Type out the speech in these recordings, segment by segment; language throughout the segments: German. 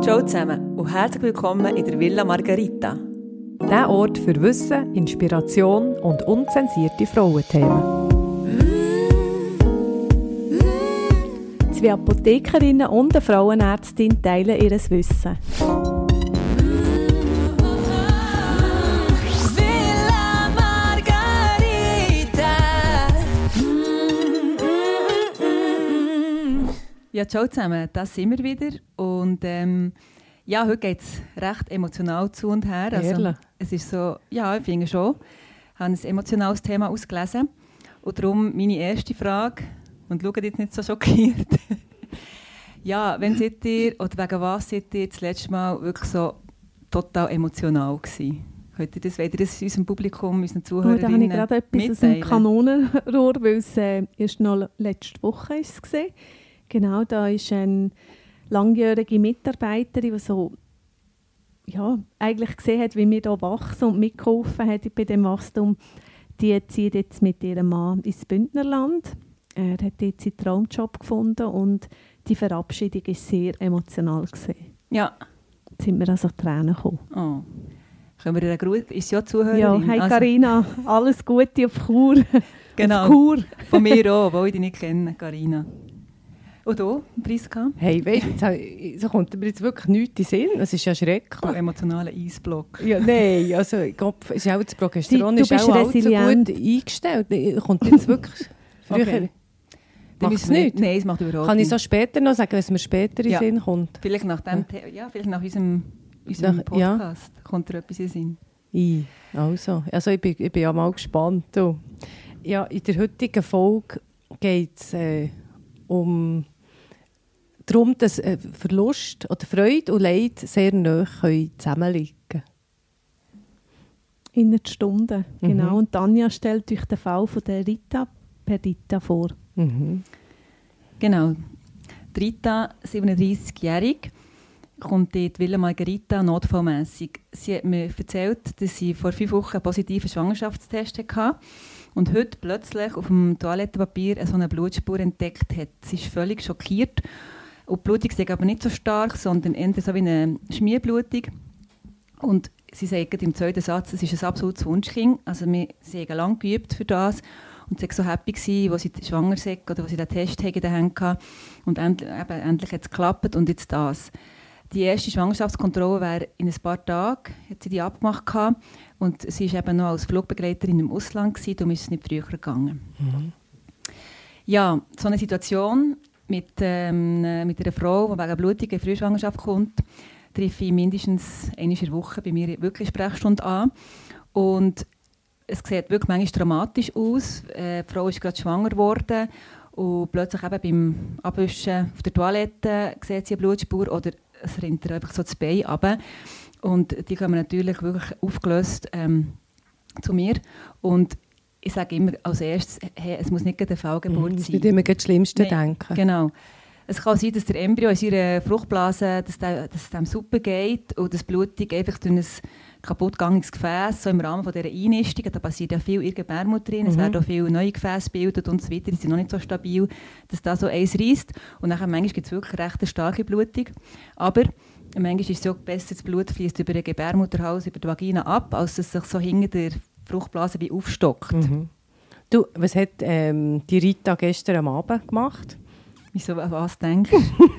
Ciao zusammen und herzlich willkommen in der Villa Margarita. Der Ort für Wissen, Inspiration und unzensierte Frauenthemen. Zwei Apothekerinnen und eine Frauenärztin teilen ihr Wissen. Villa Margarita. Ja, ciao zusammen, das sind wir wieder. Und ähm, ja, heute geht es recht emotional zu und her. Also, Ehrlich? es ist so, ja, ich finde schon. Ich habe ein emotionales Thema ausgelesen. Und darum meine erste Frage, und schaut jetzt nicht so schockiert. ja, wenn seid ihr, oder wegen was seid ihr das letzte Mal wirklich so total emotional gewesen? Könnt ihr das, wollt ihr das unserem Publikum, unseren Oh, da habe ich Zuhörerinnen gerade etwas aus dem mitteilen? Kanonenrohr, weil es äh, erst noch letzte Woche ist gesehen. Genau, da ist eine langjährige Mitarbeiterin, die so ja, eigentlich gesehen hat, wie wir hier wachsen und mitgeholfen hat bei dem Wachstum. Die zieht jetzt mit ihrem Mann ins Bündnerland. Er hat jetzt seinen Traumjob gefunden und die Verabschiedung ist sehr emotional gesehen. Ja. Jetzt sind wir also Tränen gekommen. Oh. Können wir ihr Gruß? Ist ja Zuhörerin? Ja, hey Also, Carina, alles Gute auf Chur. Genau. Auf Chur. Von mir auch, obwohl ich dich nicht kenne, Carina. Und du, Priska? Hey, weißt du, so kommt mir jetzt wirklich nichts in den Sinn. Es ist ja schrecklich. Du emotionaler Eisblock. Ja, nein, also ich glaube, es ist auch das Progesteron Du ist bist auch allzu gut eingestellt. Kommt jetzt wirklich früher. Okay. Macht Macht's es nicht? Nein, es macht überhaupt Kann ich so später noch sagen, was mir später in Ja. Sinn kommt? Vielleicht nach dem, The- ja, vielleicht nach unserem, unserem Nach- ja. Podcast kommt dir etwas in den Sinn. I, also, also ich, bin, ich bin ja mal gespannt. Du. Ja, in der heutigen Folge geht es äh, um darum, dass äh, Verlust oder Freude und Leid sehr nah können zusammenliegen können. In einer Stunde, genau. Mhm. Und Tanja stellt euch den Fall von der Rita Perdita vor. Mhm. Genau. Die Rita, 37-jährig, kommt in die Villa Margarita notfallmässig. Sie hat mir erzählt, dass sie vor fünf Wochen einen positiven Schwangerschaftstest hatte und heute plötzlich auf dem Toilettenpapier so eine Blutspur entdeckt hat. Sie ist völlig schockiert. Und die Blutung ist aber nicht so stark, sondern eher so wie eine Schmierblutung. Und sie sagt im zweiten Satz, es ist ein absolutes Wunschkind. Also wir, sie haben lange geübt für das. Und sie war so happy, gewesen, als sie schwanger war oder als sie den Test in den Händen hatte. Und endlich, eben, endlich hat es geklappt und jetzt das. Die erste Schwangerschaftskontrolle wäre in ein paar Tagen, hat sie die abgemacht gehabt. Und sie war eben noch als Flugbegleiterin im Ausland, gewesen, darum ist es nicht früher gegangen. Ja, so eine Situation mit, ähm, äh, mit einer Frau, die wegen Blutung in Frühschwangerschaft kommt, treffe ich mindestens der Woche bei mir wirklich Sprechstunde an. Und es sieht wirklich manchmal dramatisch aus. Äh, die Frau ist gerade schwanger geworden und plötzlich eben beim Abwischen auf der Toilette sieht sie eine Blutspur oder es rinnt ihr einfach so das Bein runter. Und die kommen natürlich wirklich aufgelöst ähm, zu mir. Und ich sage immer als erstes, hey, es muss nicht gerade eine Fehlgeburt Ich sein. würde immer das Schlimmste Nein, denken. Genau. Es kann sein, dass der Embryo in seiner Fruchtblase, dass, der, dass es dem super geht und das Blutung einfach durch ein kaputtgegangenes Gefäß, so im Rahmen von dieser Einnistung, da passiert ja viel in der Gebärmutter drin, es Mhm. werden auch viele neue Gefäße gebildet und so weiter, die sind noch nicht so stabil, dass da so eins reißt. Und nachher manchmal gibt es wirklich recht eine starke Blutung. Aber manchmal ist es so besser, das Blut fließt über den Gebärmutterhals, über die Vagina ab, als dass es sich so hinter der Fruchtblase wie aufstockt. Mhm. Du, was hat ähm, die Rita gestern am Abend gemacht? Wieso, an was denkst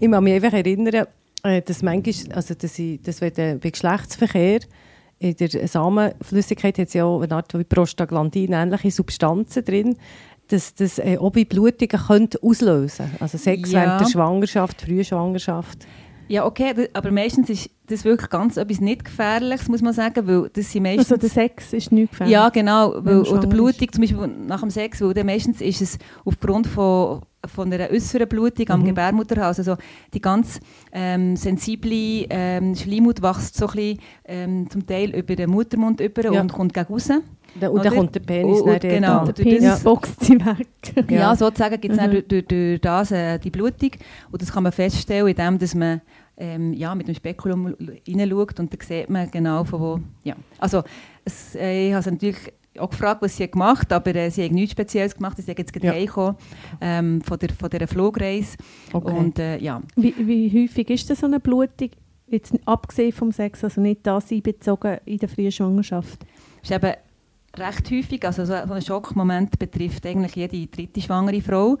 ich kann mich einfach erinnern, äh, dass manchmal, also dass ich, dass wenn der, bei Geschlechtsverkehr in der Samenflüssigkeit hat es ja auch eine Art wie Prostaglandin, ähnliche Substanzen drin, dass das äh, auch bei Blutungen könnte auslösen Also Sex Ja. während der Schwangerschaft, Frühschwangerschaft. Ja, okay, aber meistens ist das wirklich ganz etwas nicht Gefährliches, muss man sagen, weil das sind meistens... Also der Sex ist nicht gefährlich. ja, genau, weil, oder Blutung zum Beispiel nach dem Sex, weil meistens ist es aufgrund von, von einer äußeren Blutung am Mhm. Gebärmutterhals, also die ganz ähm, sensible ähm, Schleimhaut wächst so ein bisschen, ähm, zum Teil über den Muttermund über Ja. und kommt gegen raus. Da, und dann kommt der Penis Und- und genau. Der Penis das- boxt sie weg. Ja, Ja. sozusagen gibt es Mhm. durch, durch, durch das äh, die Blutung. Und das kann man feststellen, indem dass man ähm, ja, mit dem Spekulum hineinschaut und dann sieht man genau von wo. Ja. Also, es, äh, ich habe es natürlich auch gefragt, was sie gemacht hat, aber äh, sie hat nichts Spezielles gemacht. Sie ist jetzt Ja. ja. ähm, von, der, von dieser Flugreise. Okay. Und äh, ja, Wie, wie häufig ist das so eine Blutung? Jetzt abgesehen vom Sex, also nicht das einbezogen in der frühen Schwangerschaft. ist eben recht häufig, also so, so ein Schockmoment betrifft eigentlich jede dritte schwangere Frau.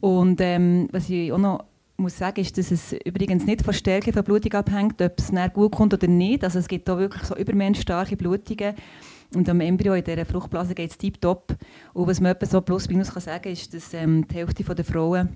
Und ähm, was ich auch noch muss sagen, ist, dass es übrigens nicht von Stärke von Blutung abhängt, ob es nachher gut kommt oder nicht. Also es gibt da wirklich so übermenschstarke Blutungen. Und am Embryo in dieser Fruchtblase geht es tiptop. Und was man etwa so plus minus kann sagen ist, dass ähm, die Hälfte der Frauen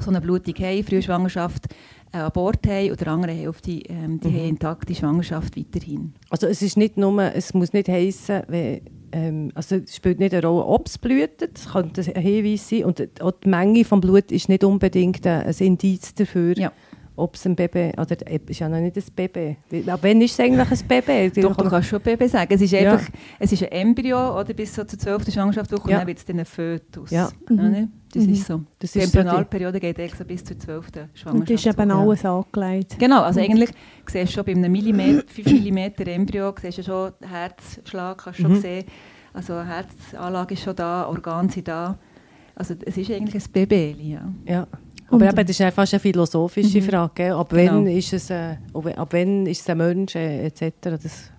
so eine Blutung haben, frühe Schwangerschaft, äh, Abort haben die andere Hälfte ähm, die Mhm. haben intakte Schwangerschaft weiterhin. Also es ist nicht nur, es muss nicht heissen, wenn, ähm, also es spielt nicht eine Rolle, ob es blutet, es könnte ein Hinweis sein und auch die Menge des Blut ist nicht unbedingt ein ein Indiz dafür, Ja. ob es ein Baby, oder es ist ja noch nicht ein Baby. Ab wann ist es eigentlich ein Baby? Doch, du kannst schon Baby sagen. Es ist Ja. einfach, es ist ein Embryo oder bis so zur 12. Schwangerschaftswoche Ja. und dann wird es dann ein Fötus. Ja. Ja, ne? Das Mhm. ist so. Das die die- Embryonalperiode geht so bis zur 12. Und das ist eben Ja. alles angelegt. Genau, also eigentlich siehst du schon bei einem Millimeter, 5 mm Embryo, siehst du schon den Herzschlag, kannst du schon Mhm. sehen. Also Herzanlage ist schon da, Organe sind da. Also es ist eigentlich ein Baby, ja. Ja. Aber eben, das ist ja fast eine philosophische Mhm. Frage. Gell? Ab, Genau. wann ist es, äh, ab ab wann ist es ein Mensch äh, etc. Das,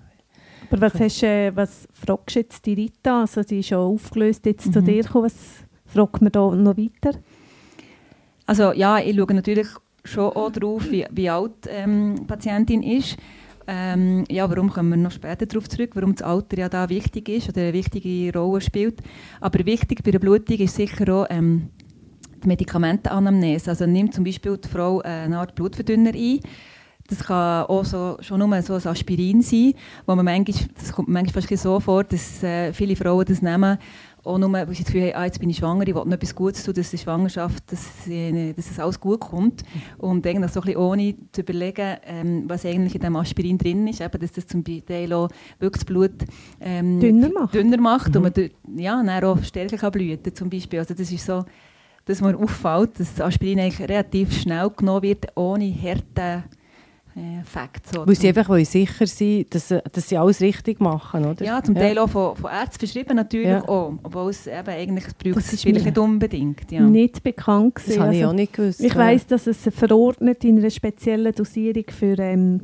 Aber was, hast, äh, was fragst du jetzt die Rita? Also sie ist schon aufgelöst jetzt zu Mhm. dir gekommen. Was fragt man da noch weiter? Also ja, ich schaue natürlich schon auch drauf, wie, wie alt ähm, die Patientin ist. Ähm, ja, warum kommen wir noch später darauf zurück, warum das Alter ja da wichtig ist oder eine wichtige Rolle spielt. Aber wichtig bei der Blutung ist sicher auch ähm, die Medikamentenanamnese. Also nimmt zum Beispiel die Frau eine Art Blutverdünner ein. Das kann auch so, schon nur so ein Aspirin sein, wo man manchmal, das kommt manchmal fast so vor, dass äh, viele Frauen das nehmen, auch nur, weil sie das Gefühl haben, ah, jetzt bin ich schwanger, ich will noch etwas Gutes tun, dass die Schwangerschaft, dass, sie, dass es alles gut kommt. Und eigentlich so ein bisschen ohne zu überlegen, ähm, was eigentlich in diesem Aspirin drin ist, eben, dass das zum Teil auch wirklich das Blut ähm, Dünner macht. dünner macht Mhm. und man ja, dann auch stärker kann blüten zum Beispiel. Also das ist so, dass mir auffällt, dass das Aspirin eigentlich relativ schnell genommen wird, ohne harten äh, Fakt. So. weil sie einfach wollen sicher sein dass, sie- dass sie alles richtig machen, oder? ja, zum Teil auch von, von Ärzten verschrieben natürlich Ja. auch, obwohl es eben eigentlich braucht Das es ist vielleicht nicht unbedingt. Ja. Nicht bekannt Das gewesen. habe ich Also, auch nicht gewusst. Ich ja. weiss, dass es verordnet in einer speziellen Dosierung für ähm,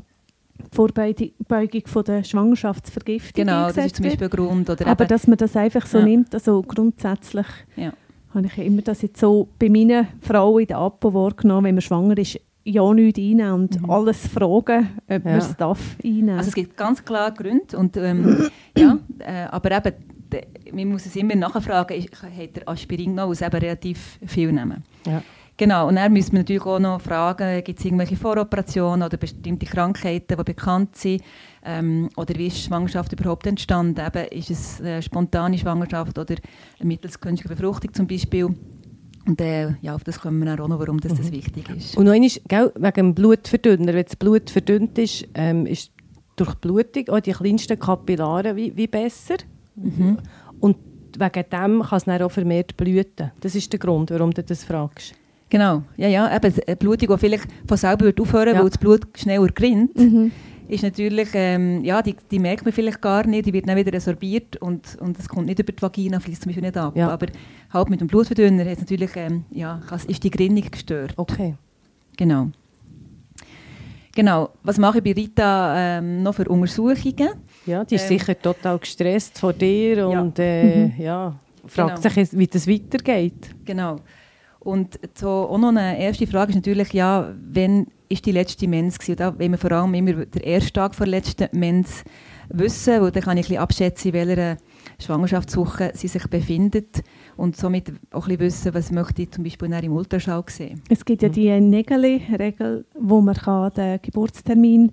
die Vorbeugung von der Schwangerschaftsvergiftung Genau, das ist zum Beispiel ein Grund. Oder Aber dass man das einfach so Ja. nimmt, also grundsätzlich Ja. habe ich immer das jetzt so bei meinen Frauen in der Apo wahrgenommen, wenn man schwanger ist, ja nichts einnehmen und Mhm. alles fragen, ob Ja. man es darf einnehmen. Also es gibt ganz klar Gründe. Und, ähm, ja, äh, aber eben, de, man muss es immer nachfragen, hat der Aspirin genommen, was eben relativ viel nehmen. Ja. Genau, und dann müssen wir natürlich auch noch fragen, gibt es irgendwelche Voroperationen oder bestimmte Krankheiten, die bekannt sind? Ähm, oder wie ist die Schwangerschaft überhaupt entstanden? Eben, ist es eine spontane Schwangerschaft oder mittels künstlicher Befruchtung zum Beispiel? Und äh, ja, auf das kommen wir auch noch, warum das, das wichtig ist. Und noch gell, wegen dem Blutverdünner, wenn das Blut verdünnt ist, ähm, ist durch die Blutung auch die kleinsten Kapillaren wie, wie besser. Mhm. Und wegen dem kann es dann auch vermehrt blüten. Das ist der Grund, warum du das fragst. Genau, ja, ja, eben eine Blutung, die vielleicht von selber aufhören Ja. weil das Blut schneller gerinnt, mhm. Ist natürlich, ähm, ja, die, die merkt man vielleicht gar nicht, die wird dann wieder resorbiert und, und es kommt nicht über die Vagina, fließt zum Beispiel nicht ab. Ja. Aber halt mit dem Blutverdünner hat natürlich, ähm, ja, ist die Gerinnung gestört. Okay. Genau. Genau, was mache ich bei Rita ähm, noch für Untersuchungen? Ja, die ist Ähm. sicher total gestresst vor dir Ja. und äh, ja, fragt Genau. sich, wie das weitergeht. Genau. Und so auch noch eine erste Frage ist natürlich, ja, wann ist die letzte Mens gewesen? Da wollen wir vor allem immer den ersten Tag vor der letzten Mens wissen, weil dann kann ich ein bisschen abschätzen, in welcher Schwangerschaftswoche sie sich befindet und somit auch ein bisschen wissen, was möchte ich zum Beispiel im Ultraschall sehen. Es gibt ja die Nägeli-Regel, wo man kann den Geburtstermin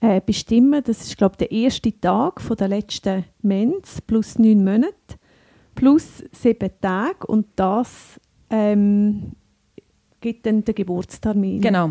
äh, bestimmen. Das ist, glaube ich, der erste Tag von der letzten Mens plus neun Monate plus sieben Tage und das ähm, gibt dann den Geburtstermin. Genau.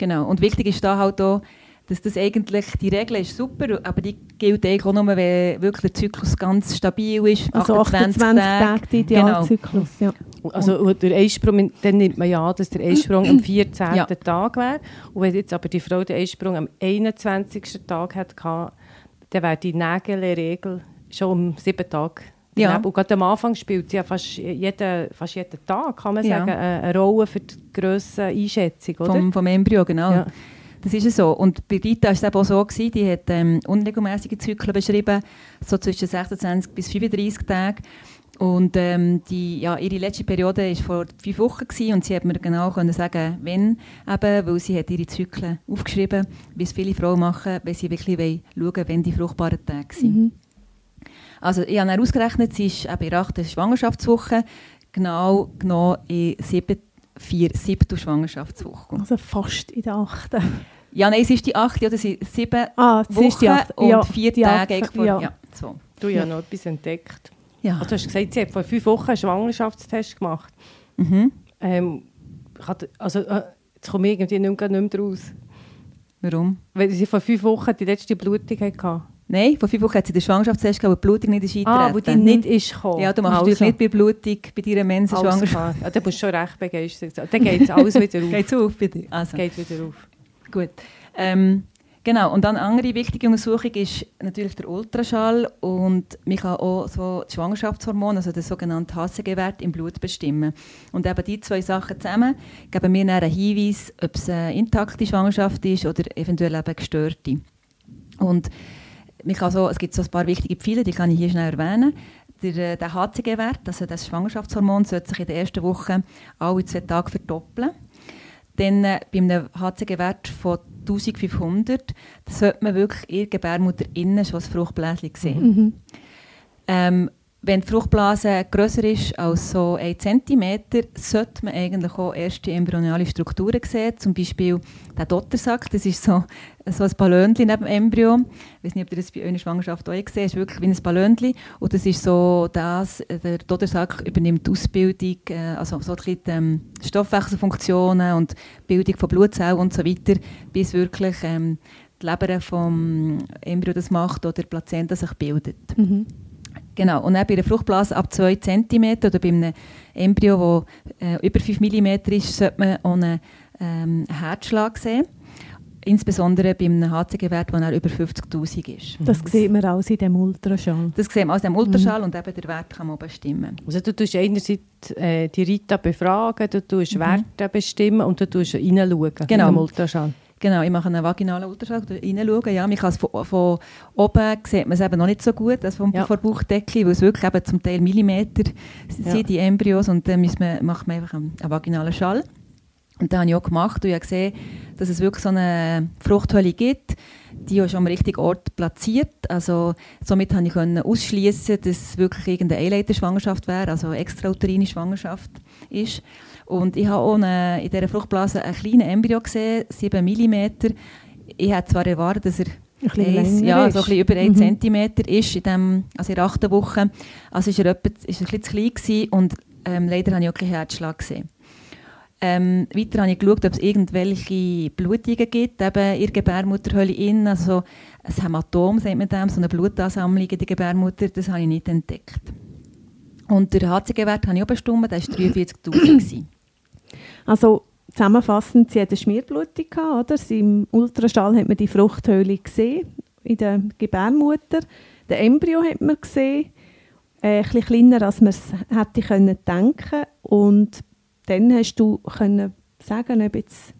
Genau. Und wichtig ist da halt auch, dass das eigentlich, die Regel ist super, aber die gilt eigentlich auch nur, wenn wirklich der Zyklus ganz stabil ist, Also 28 Tage, der Genau. Idealzyklus. Ja. Also und der Eisprung, dann nimmt man ja an, dass der Eisprung am 14. Ja. Tag wäre. Und wenn jetzt aber die Frau den Eisprung am 21. Tag hat, dann wäre die Nägel-Regel schon um sieben Tage. Ja. Und gerade am Anfang spielt sie ja fast jeden, fast jeden Tag, kann man sagen, eine, eine Rolle für die Grösseneinschätzung, oder? vom, vom Embryo, genau. Ja. Das ist so. Und bei Rita war es eben auch so, gewesen, die hat ähm, unregelmäßige Zyklen beschrieben, so zwischen 26 bis 35 Tagen. Und ähm, die, ja, ihre letzte Periode war vor fünf Wochen gewesen, und sie hat mir genau können sagen, wenn, eben, weil sie hat ihre Zyklen aufgeschrieben, wie es viele Frauen machen, wenn sie wirklich wollen, schauen wenn die fruchtbaren Tage sind. Mhm. Also ich habe ausgerechnet, sie ist eben in der achten Schwangerschaftswoche, genau, genau in sieben, vier, siebten Schwangerschaftswoche. Also fast in der achten. Ja, nein, es ist die achte, oder? Sie sieben Ah, es Wochen ist die achte. und ja, vier die Tage vor. ja. Ja. so. Du hast ja noch etwas entdeckt. Ja. Also, du hast gesagt, sie hat vor fünf Wochen einen Schwangerschaftstest gemacht. Mhm. Ähm, also, äh, jetzt komme ich irgendwie nicht mehr, nicht mehr raus. Warum? Weil sie vor fünf Wochen die letzte Blutung hatte. Nein, vor fünf Wochen hat sie den Schwangerschaftstest gehabt, wo die Blutung nicht ist Ah, wo die eingetreten. nicht ist gekommen. Ja, du machst also. nicht bei Blutung, bei deiner Mensa Schwangerschaft. Ja, dann musst du schon recht begeistert sein. Dann geht es alles wieder auf. Geht's auf, bitte? Also. geht wieder auf. Gut. Ähm, genau, und dann eine andere wichtige Untersuchung ist natürlich der Ultraschall und man kann auch so das Schwangerschaftshormon, also den sogenannten HCG-Wert im Blut bestimmen. Und eben die zwei Sachen zusammen geben mir dann einen Hinweis, ob es eine intakte Schwangerschaft ist oder eventuell eben gestörte. Und man kann so, es gibt so ein paar wichtige Pfeile, die kann ich hier schnell erwähnen. Der, äh, der HCG-Wert, also das Schwangerschaftshormon, sollte sich in der ersten Woche alle zwei Tage verdoppeln. Dann äh, bei einem HCG-Wert von 1500 sollte man wirklich in der Gebärmutter innen schon das Fruchtbläschen sehen. Mhm. Ähm, wenn die Fruchtblase grösser ist als so 1 cm, sollte man eigentlich auch erste embryonale Strukturen sehen. Zum Beispiel der Dottersack, das ist so, so ein Ballönchen neben dem Embryo. Ich weiß nicht, ob ihr das bei eurer Schwangerschaft auch gesehen habt. Ist wirklich wie ein Ballönchen. Und das ist so das, äh, der Dottersack übernimmt die Ausbildung, äh, also so ein die ähm, Stoffwechselfunktionen und die Bildung von Blutzellen und so weiter, bis wirklich ähm, die Leber vom Embryo das macht oder die Plazenta sich bildet. Mhm. Genau, und dann bei einer Fruchtblase ab 2 cm oder bei einem Embryo, das äh, über 5 mm ist, sollte man auch einen ähm, Herzschlag sehen. Insbesondere bei einem HCG-Wert, der über 50'000 ist. Das sieht man alles in dem Ultraschall. Das sehen wir aus dem Ultraschall und eben der Wert kann man auch bestimmen. Also du tust einerseits äh, die Rita befragen, du tust Werte bestimmen und du tust reinschauen Genau. in den Ultraschall. Genau, ich mache einen vaginalen Ultraschall, reinschauen. Ja, man kann es von, von oben sieht man es eben noch nicht so gut, als vom, Ja. von der Bauchdecke, weil es wirklich eben zum Teil Millimeter Ja. sind, die Embryos, und dann man, macht man einfach einen, einen vaginalen Schall. Und das habe ich auch gemacht und ich habe gesehen, dass es wirklich so eine Fruchthöhle gibt, die ist am richtigen Ort platziert. Also, somit konnte ich ausschließen, dass es wirklich irgendeine Eileiterschwangerschaft wäre, also eine extrauterine Schwangerschaft ist. Und ich habe eine, in dieser Fruchtblase einen kleinen Embryo gesehen, 7 mm. Ich hätte zwar erwartet, dass er Ein eins- ja, so ein bisschen über 1 Mhm. cm ist, in dem, also in der achten Woche. Also ist er, etwa, ist er ein bisschen zu klein gewesen und ähm, leider habe ich auch keinen Herzschlag gesehen. Ähm, weiter habe ich geschaut, ob es irgendwelche Blutungen gibt, eben in der Gebärmutterhöhle innen, also ein Hämatom, sagt man dem, so eine Blutansammlung in der Gebärmutter, das habe ich nicht entdeckt. Und der HCG-Wert habe ich auch bestimmt, der war 43'000. Also zusammenfassend, sie hat eine Schmierblutung oder? Sie Im Ultraschall hat man die Fruchthöhle gesehen, in der Gebärmutter. Den Embryo hat man gesehen, äh, ein bisschen kleiner, als man es hätte können denken Und dann hast du können sagen, ob jetzt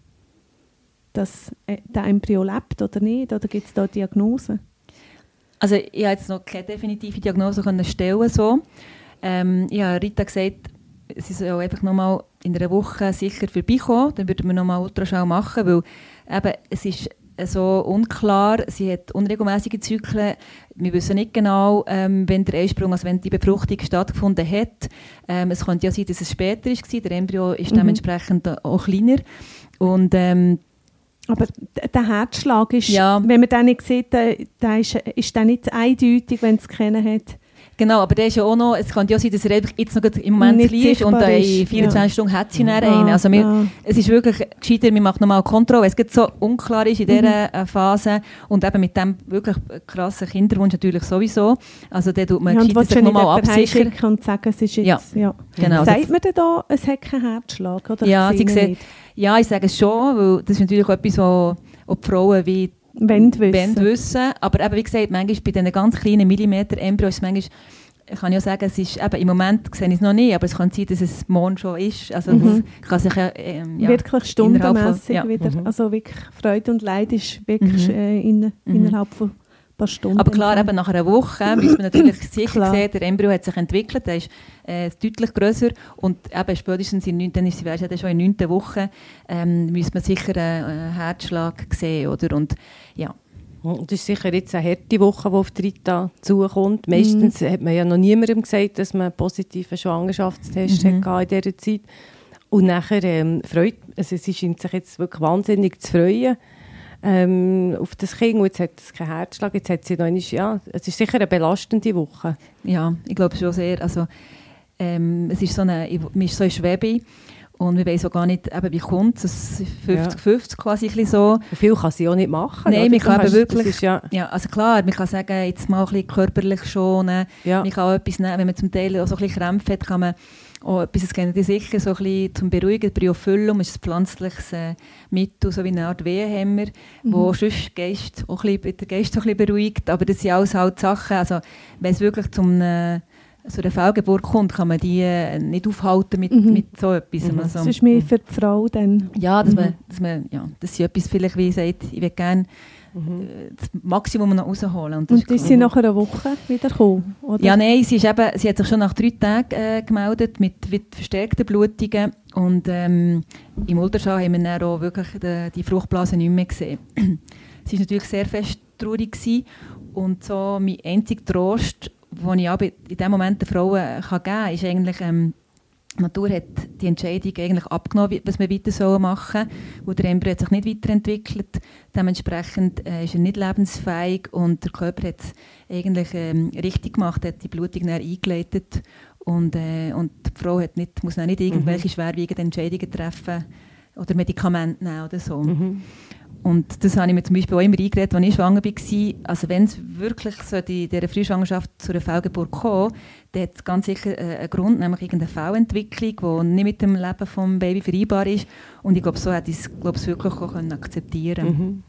das, äh, der Embryo lebt oder nicht, oder gibt es da Diagnosen? Also ich habe jetzt noch keine definitive Diagnose stellen so. Ähm, ich habe Rita gesagt, sie soll einfach nochmal in einer Woche sicher vorbeikommen, dann würden wir nochmal Ultraschall machen, weil eben, es ist so unklar, sie hat unregelmäßige Zyklen, wir wissen nicht genau, ähm, wenn der Eisprung, also wenn die Befruchtung stattgefunden hat. Ähm, es könnte ja sein, dass es später war, der Embryo ist Mhm. dementsprechend auch kleiner und ähm, Aber der Herzschlag ist, Ja. wenn man den nicht sieht, der, der ist, ist der nicht eindeutig, wenn es kennen hat. Genau, aber der ist ja auch noch, es kann ja sein, dass er jetzt noch im Moment Nicht klein ist und in ist, 24 ja. Stunden hat sie dann Ah, einen. Also wir, ah. es ist wirklich gescheiter, wir machen nochmal Kontrolle, es gerade so unklar ist in dieser äh, Phase und eben mit dem wirklich krassen Kinderwunsch natürlich sowieso. Also der tut man Ja, gescheiter sich nochmal absichern. und sagen, es ist jetzt... Ja, Ja. genau. Sagt man denn da, es hat keinen Herzschlag? Oder Ja, sie sieht-? Ja, ich sage es schon, weil das ist natürlich auch etwas, wo, wo die Frauen wie Wenn wissen. Wenn wissen. Aber eben, wie gesagt, manchmal bei diesen ganz kleinen Millimeter-Embryos, manchmal kann ich auch sagen, es ist eben, im Moment sehe ich es noch nicht, aber es kann sein, dass es morgen schon ist. Also Mhm. kann sich ja, ähm, ja wirklich innerhalb von- stundenmässig ja. wieder. Mhm. Also wirklich Freude und Leid ist wirklich Mhm. äh, in, Mhm. innerhalb von paar Stunden. Aber klar, eben nach einer Woche müssen wir natürlich sicher Klar. sehen, der Embryo hat sich entwickelt, der ist äh, deutlich grösser und eben spätestens in neun, dann ist sie ja schon in der neunten Woche, ähm, müsste man sicher einen äh, Herzschlag sehen, oder? Und ja, Und das ist sicher jetzt eine harte Woche, die auf die Rita zukommt. Meistens hat man ja noch niemandem gesagt, dass man einen positiven Schwangerschaftstest Mhm. hatte in dieser Zeit. Und nachher ähm, freut, also sie scheint sich jetzt wirklich wahnsinnig zu freuen ähm, auf das Kind. Und jetzt hat es keinen Herzschlag, jetzt hat sie noch einmal, ja, es ist sicher eine belastende Woche. ja, ich glaube schon sehr. Also, ähm, es ist so eine, ich- man ist so in Schwebe und wir wissen auch gar nicht, eben, wie kommt es. Es ist 50-50 quasi ein bisschen so. Viel kann sie auch nicht machen. Nein, man kann wirklich- ist ja, Ja, also klar, man kann sagen, jetzt mal ein bisschen körperlich schonen. ja. Man kann auch etwas nehmen, wenn man zum Teil auch so ein bisschen Krämpfe hat, kann man auch etwas, das kennen die sicher, so ein bisschen zum Beruhigen. Bryophyllum ist ein pflanzliches äh, Mittel, so wie eine Art Wehenhemmer, Mhm. wo sonst Geist auch ein bisschen, den Geist auch ein bisschen beruhigt. Aber das sind alles halt Sachen, also wenn es wirklich zum äh, so einer Fehlgeburt kommt, kann man die äh, nicht aufhalten mit, Mhm. mit so etwas. Mhm. Also, Das ist mehr für die Frau dann. ja, dass Mhm. man, dass man, ja, das ist etwas vielleicht, wie sagt, ich will gerne Mhm. das Maximum noch rausholen. Und, das Und ist klar. nach einer Woche wieder gekommen, oder? Ja, nein, sie, ist eben, sie hat sich schon nach drei Tagen äh, gemeldet mit, mit verstärkten Blutungen. Und ähm, im Ultraschall haben wir dann auch wirklich die, die Fruchtblase nicht mehr gesehen. sie war natürlich sehr fest traurig. Gewesen. Und so mein einziger Trost, den ich in dem Moment den Frauen kann geben kann, ist eigentlich, ähm, die Natur hat die Entscheidung eigentlich abgenommen, was wir weiter machen sollen. Der Embryo hat sich nicht weiterentwickelt. Dementsprechend äh, ist er nicht lebensfähig und der Körper hat es eigentlich ähm, richtig gemacht, hat die Blutung dann eingeleitet und, äh, und die Frau hat nicht, muss dann nicht irgendwelche schwerwiegenden Entscheidungen treffen oder Medikamente nehmen oder so. Mhm. Und das habe ich mir zum Beispiel auch immer eingeredet, als ich schwanger war. Also wenn es wirklich so in dieser Frühschwangerschaft zu einer Fehlgeburt kommt, dann hat ganz sicher äh, einen Grund, nämlich irgendeine Fehlentwicklung, die nicht mit dem Leben des Babys vereinbar ist. Und ich glaube, so hätte ich es glaube wirklich auch können akzeptieren Mhm.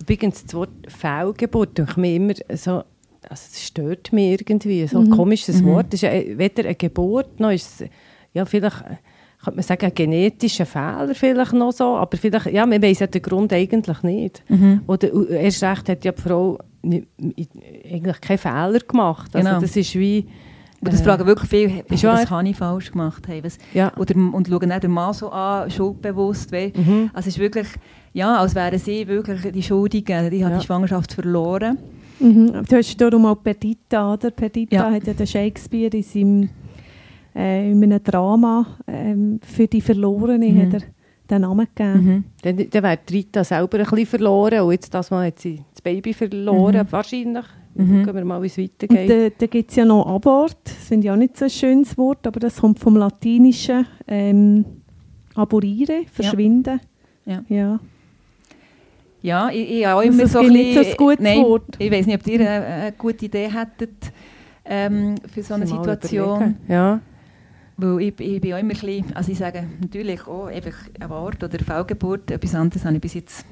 Übrigens, das Wort Fehlgeburt denke ich mir immer so, also es stört mich irgendwie, so ein Mhm. komisches Mhm. Wort. Es ist ja weder eine Geburt, noch ist es, ja, vielleicht äh, könnte man sagen, ein genetischer Fehler vielleicht noch so, aber vielleicht, ja, man weiss ja den Grund eigentlich nicht. Mhm. Oder äh, erst recht hat ja die Frau eigentlich keinen Fehler gemacht. Also Genau. das ist wie... Aber das äh, fragen wirklich viele, ist was habe ich falsch gemacht? Hey, was, Ja. oder, und schauen dann den Mann so an, schuldbewusst. wei- Mhm. Also es ist wirklich, ja, als wären sie wirklich die Schuldigen. Die hat Ja. die Schwangerschaft verloren. Mhm. Du hast darum auch Perdita, oder? Perdita Ja. hat ja den Shakespeare in seinem äh, in einem Drama ähm, für die Verlorene Mhm. hat er den Namen gegeben. Mhm. Dann, dann wäre die Rita selber ein bisschen verloren und jetzt das Mal hat sie das Baby verloren, Mhm. wahrscheinlich. Mhm. Schauen wir mal, wie es weitergeht. da, da gibt es ja noch Abort, das finde ich auch nicht so ein schönes Wort, aber das kommt vom Latinischen ähm, aborire, verschwinden. Ja. ja. Ja, ich, ich habe auch Also immer es so ein nicht so ein gutes Nein, Wort. Ich weiß nicht, ob ihr eine, eine gute Idee hättet ähm, für so eine Situation. überlegen. Ja. Weil ich, ich bin auch immer ein bisschen, also ich sage natürlich auch einfach Abort oder Fehlgeburt, etwas anderes habe ich bis jetzt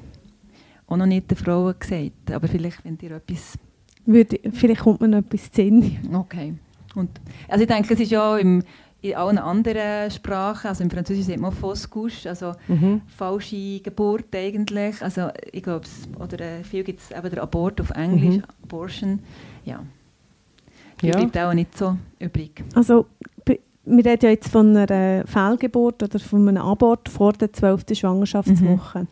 auch noch nicht den Frauen gesagt. Aber vielleicht, wenn ihr etwas... Würde, vielleicht kommt mir noch etwas zu Sinn. Okay. Und, also ich denke, es ist ja in, in allen anderen Sprachen, also im Französischen sagt man Fausse couche, also Mhm. falsche Geburt eigentlich. Also ich glaube, oder äh, viel gibt es eben der Abort auf Englisch, Mhm. Abortion. Ja. Viel Ja. bleibt auch nicht so übrig. Also, wir reden ja jetzt von einer Fehlgeburt oder von einem Abort vor der 12. Schwangerschaftswoche.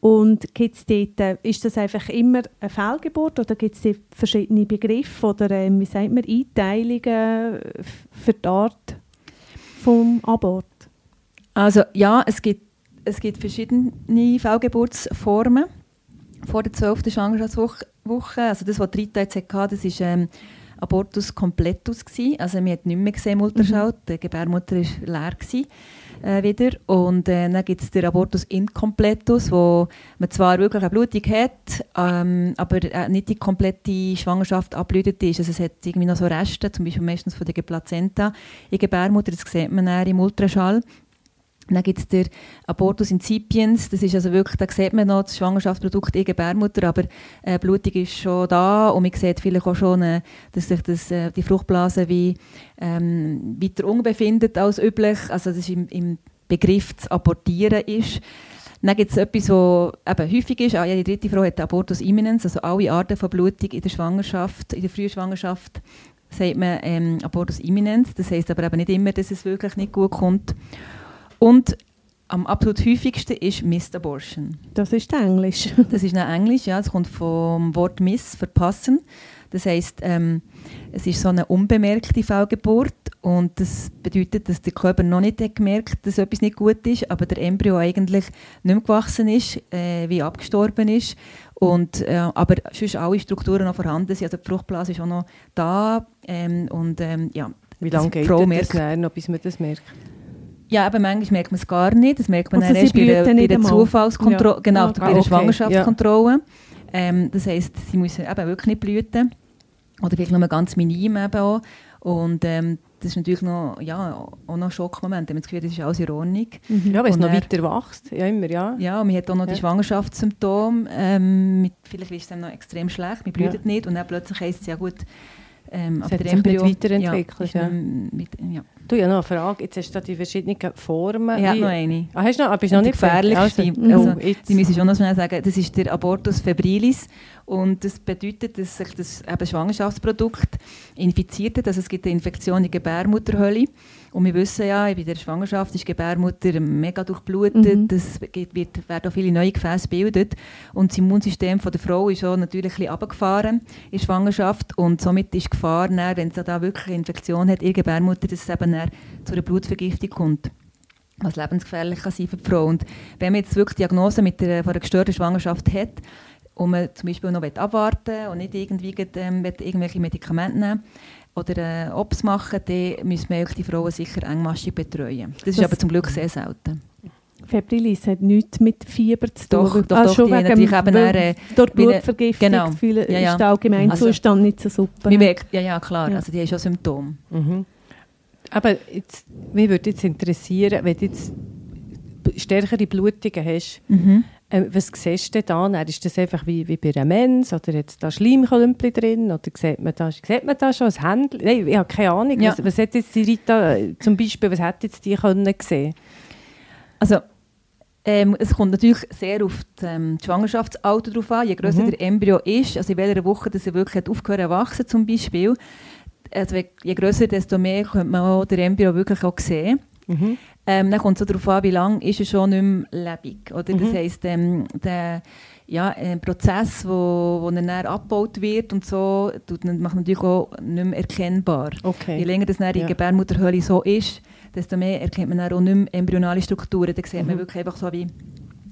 Und gibt's dort, äh, ist das einfach immer eine Fehlgeburt oder gibt es verschiedene Begriffe oder ähm, wie sagt man, Einteilungen für die Art vom Abort? Also ja, es gibt, es gibt verschiedene Fehlgeburtsformen vor der 12. Schwangerschaftswoche. Woche. Also das, was Rita jetzt hatte, das war ähm, Abortus completus. Gewesen. Also man hat nicht mehr gesehen im Ultraschall, die Gebärmutter war leer. Gewesen, äh, wieder. Und äh, dann gibt es den Abortus incompletus, wo man zwar wirklich eine Blutung hat, ähm, aber äh, nicht die komplette Schwangerschaft abblütet ist. Also es hat irgendwie noch so Reste, zum Beispiel meistens von der Plazenta in der Gebärmutter, das sieht man dann im Ultraschall. Dann gibt es den Abortus incipiens, das ist also wirklich, da sieht man noch das Schwangerschaftsprodukt in Gebärmutter, aber äh, Blutung ist schon da. Und man sieht vielleicht auch schon, äh, dass sich das, äh, die Fruchtblase wie ähm, weiter unbefindet als üblich, also das ist im, im Begriff zu abortieren ist. Dann gibt es etwas, was häufig ist, ah, jede dritte Frau hat Abortus imminens, also alle Arten von Blutung in der Schwangerschaft, in der frühen Schwangerschaft sagt man ähm, Abortus imminens, das heisst aber eben nicht immer, dass es wirklich nicht gut kommt. Und am absolut häufigsten ist Missed Abortion. Das ist Englisch. das ist Englisch, ja. Es kommt vom Wort Miss, verpassen. Das heisst, ähm, es ist so eine unbemerkte Fehlgeburt und das bedeutet, dass der Körper noch nicht hat gemerkt dass etwas nicht gut ist, aber der Embryo eigentlich nicht mehr gewachsen ist, äh, wie abgestorben ist. Und, äh, aber sonst alle Strukturen noch vorhanden sind. Also die Fruchtblase ist auch noch da. Ähm, und, ähm, ja, wie lange geht Frau das dann noch, bis man das merkt? Ja, aber manchmal merkt man es gar nicht. Das merkt man also erst bei der, bei der Zufallskontrolle, ja. genau, ah, bei der okay. Schwangerschaftskontrolle. Ja. Ähm, das heisst, sie müssen eben wirklich nicht blüten. Oder vielleicht nur ganz minim eben auch. Und ähm, das ist natürlich noch, ja, auch noch ein Schockmoment. Man hat das Gefühl, das ist alles in Ordnung. Mhm. Ja, weil es noch weiter wächst. Ja, immer, ja. Ja, und man hat auch noch ja. die Schwangerschaftssymptome. Ähm, mit, vielleicht ist es dann noch extrem schlecht, man blüht ja. nicht. Und dann plötzlich heisst es, ja gut, ähm, aber der Embryo weiterentwickelt. Ja, mit, ja. Du, ja noch eine Frage. Jetzt hast du die verschiedenen Formen. Ich habe noch eine. Ah, hast du noch? Ah, bist noch nicht gefährlichste. Also, also, die muss ich schon noch schnell sagen. Das ist der Abortus febrilis. Und das bedeutet, dass sich das eben Schwangerschaftsprodukt infiziert hat. Also es gibt eine Infektion in der Gebärmutterhöhle. Und wir wissen ja, bei der Schwangerschaft ist die Gebärmutter mega durchblutet, mhm. es wird, werden auch viele neue Gefäße gebildet und das Immunsystem von der Frau ist auch natürlich ein bisschen runtergefahren in der Schwangerschaft und somit ist die Gefahr, wenn sie da wirklich eine Infektion hat, ihre Gebärmutter, dass es eben zu einer Blutvergiftung kommt was lebensgefährlich kann sein für die Frau. Und wenn man jetzt wirklich die Diagnose mit der, von einer gestörten Schwangerschaft hat und man zum Beispiel noch abwarten will und nicht irgendwie ähm, irgendwelche Medikamente nehmen oder äh, Ops machen, dann müssen wir die Frauen sicher engmaschig betreuen. Das, das ist aber zum Glück sehr selten. Febrilis hat nichts mit Fieber zu tun. Doch, doch, ah, doch, schon die wegen, eben äh, durch Blutvergiftung genau. Fühlen, ja, ja. ist der Allgemeinzustand also, nicht so super. Merkt, ja, ja, klar. Ja. Also die haben schon Symptome. Mhm. Aber jetzt, mich würde jetzt interessieren, wenn du jetzt stärkere Blutungen hast, mhm. äh, was siehst du da? Ist das einfach wie, wie bei einer Mens oder hat es da Schleimklümpel drin oder sieht man da, sieht man da schon ein Händchen? Nein, ich habe keine Ahnung. Ja. Was, was hat jetzt die Rita äh, zum Beispiel, was hat jetzt die können sehen? Also ähm, es kommt natürlich sehr auf das ähm, Schwangerschaftsalter drauf an, je größer mhm. der Embryo ist, also in welcher Woche dass er wirklich hat aufgehört zu wachsen zum Beispiel. Also je größer, desto mehr könnte man auch den Embryo wirklich auch sehen. Mhm. Ähm, dann kommt es so darauf an, wie lange ist er schon nicht mehr lebendig. Oder? Mhm. Das heisst, ähm, der ja, ein Prozess, wo, wo dann abgebaut wird und so, macht natürlich auch nicht mehr erkennbar. Okay. Je länger das in der Gebärmutterhöhle so ist, desto mehr erkennt man dann auch nicht mehr embryonale Strukturen. Da sieht mhm. man wirklich einfach so wie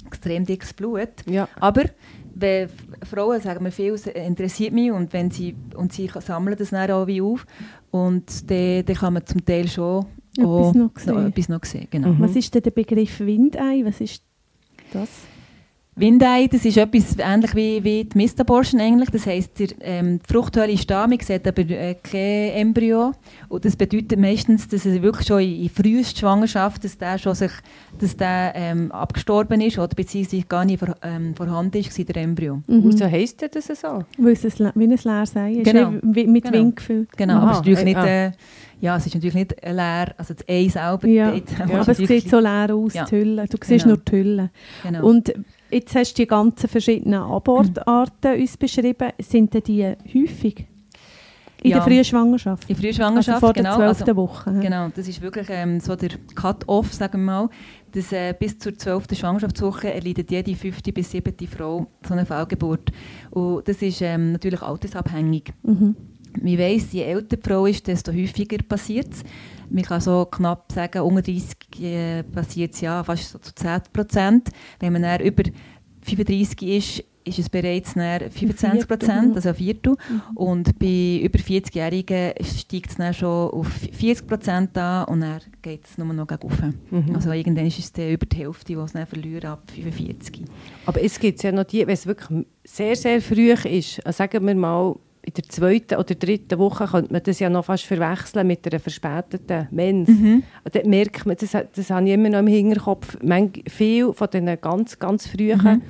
extrem dickes Blut. Ja. Aber wenn Frauen sagen mir viel, interessiert mich und wenn sie und sie sammeln das dann auch wie auf und dann, dann kann man zum Teil schon etwas noch sehen. Noch, etwas noch sehen genau. mhm. Was ist denn der Begriff Windei? Was ist das? Windei, das ist etwas ähnlich wie, wie die Mistaborschen eigentlich. Das heisst, die, ähm, die Fruchthöhle ist da, man sieht aber äh, kein Embryo. Und das bedeutet meistens, dass es wirklich schon in, in frühester Schwangerschaft, dass der schon sich, dass der ähm, abgestorben ist oder beziehungsweise gar nicht vor, ähm, vorhanden ist, der Embryo. Mhm. Wieso heisst das so? Weil es ein, wie ein Leersein ist, genau. mit genau. Wind gefüllt. Genau, Aha. aber es ist natürlich nicht... Äh, ja, es ist natürlich nicht leer, also das Ei selber. Ja, ja aber es sieht so leer aus, ja. die Hülle. Du siehst genau. nur die Hülle. Genau. Und Jetzt hast du die ganzen verschiedenen Abortarten uns beschrieben. Sind denn die häufig? In ja. der frühen Schwangerschaft? In der frühen Schwangerschaft, also vor genau. der 12. Also, Woche. Genau, das ist wirklich ähm, so der Cut-Off, sagen wir mal. Dass, äh, bis zur 12. Schwangerschaftswoche erleidet jede fünfte bis siebte Frau so eine Fehlgeburt. Und das ist ähm, natürlich altersabhängig. Mhm. Man weiss, je älter die Frau ist, desto häufiger passiert es. Man kann so knapp sagen, unter 30 äh, passiert es ja fast so zu 10 Prozent. Wenn man dann über 35 ist, ist es bereits 25 Prozent, also ein Viertel. Mhm. Und bei über 40-Jährigen steigt es dann schon auf 40 Prozent an und dann geht es nur noch gegen mhm. Also irgendwann ist es dann über die Hälfte, die es dann verlieren ab 45. Aber es gibt ja noch die, wenn es wirklich sehr, sehr früh ist, also sagen wir mal in der zweiten oder dritten Woche könnte man das ja noch fast verwechseln mit einer verspäteten Mens. Mhm. Dann merkt man, das, das habe ich immer noch im Hinterkopf, manch, viel von diesen ganz, ganz frühen Mhm.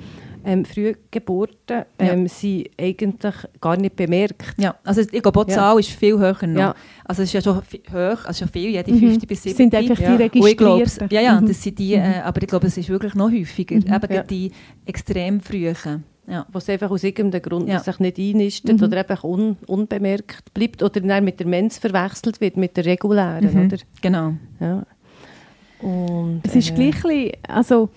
ähm, Frühgeburten ähm, sind eigentlich gar nicht bemerkt. Ja, also ich glaube, auch die Ja. Zahl ist viel höher noch. Ja. Also es ist ja schon hoch, also schon viel, jede Mhm. 50 bis Das 70. sind einfach Ja. die glaube, Registrierten. ja, ja, Mhm. das sind die, äh, aber ich glaube, es ist wirklich noch häufiger. Mhm. Eben Ja. die extrem frühen. Ja. was einfach aus irgendeinem Grund Ja. sich nicht einnistet Mhm. oder einfach un, unbemerkt bleibt oder dann mit der Mens verwechselt wird, mit der regulären. Mhm. Oder? Genau. Ja. Und, Es ist äh, gleich also,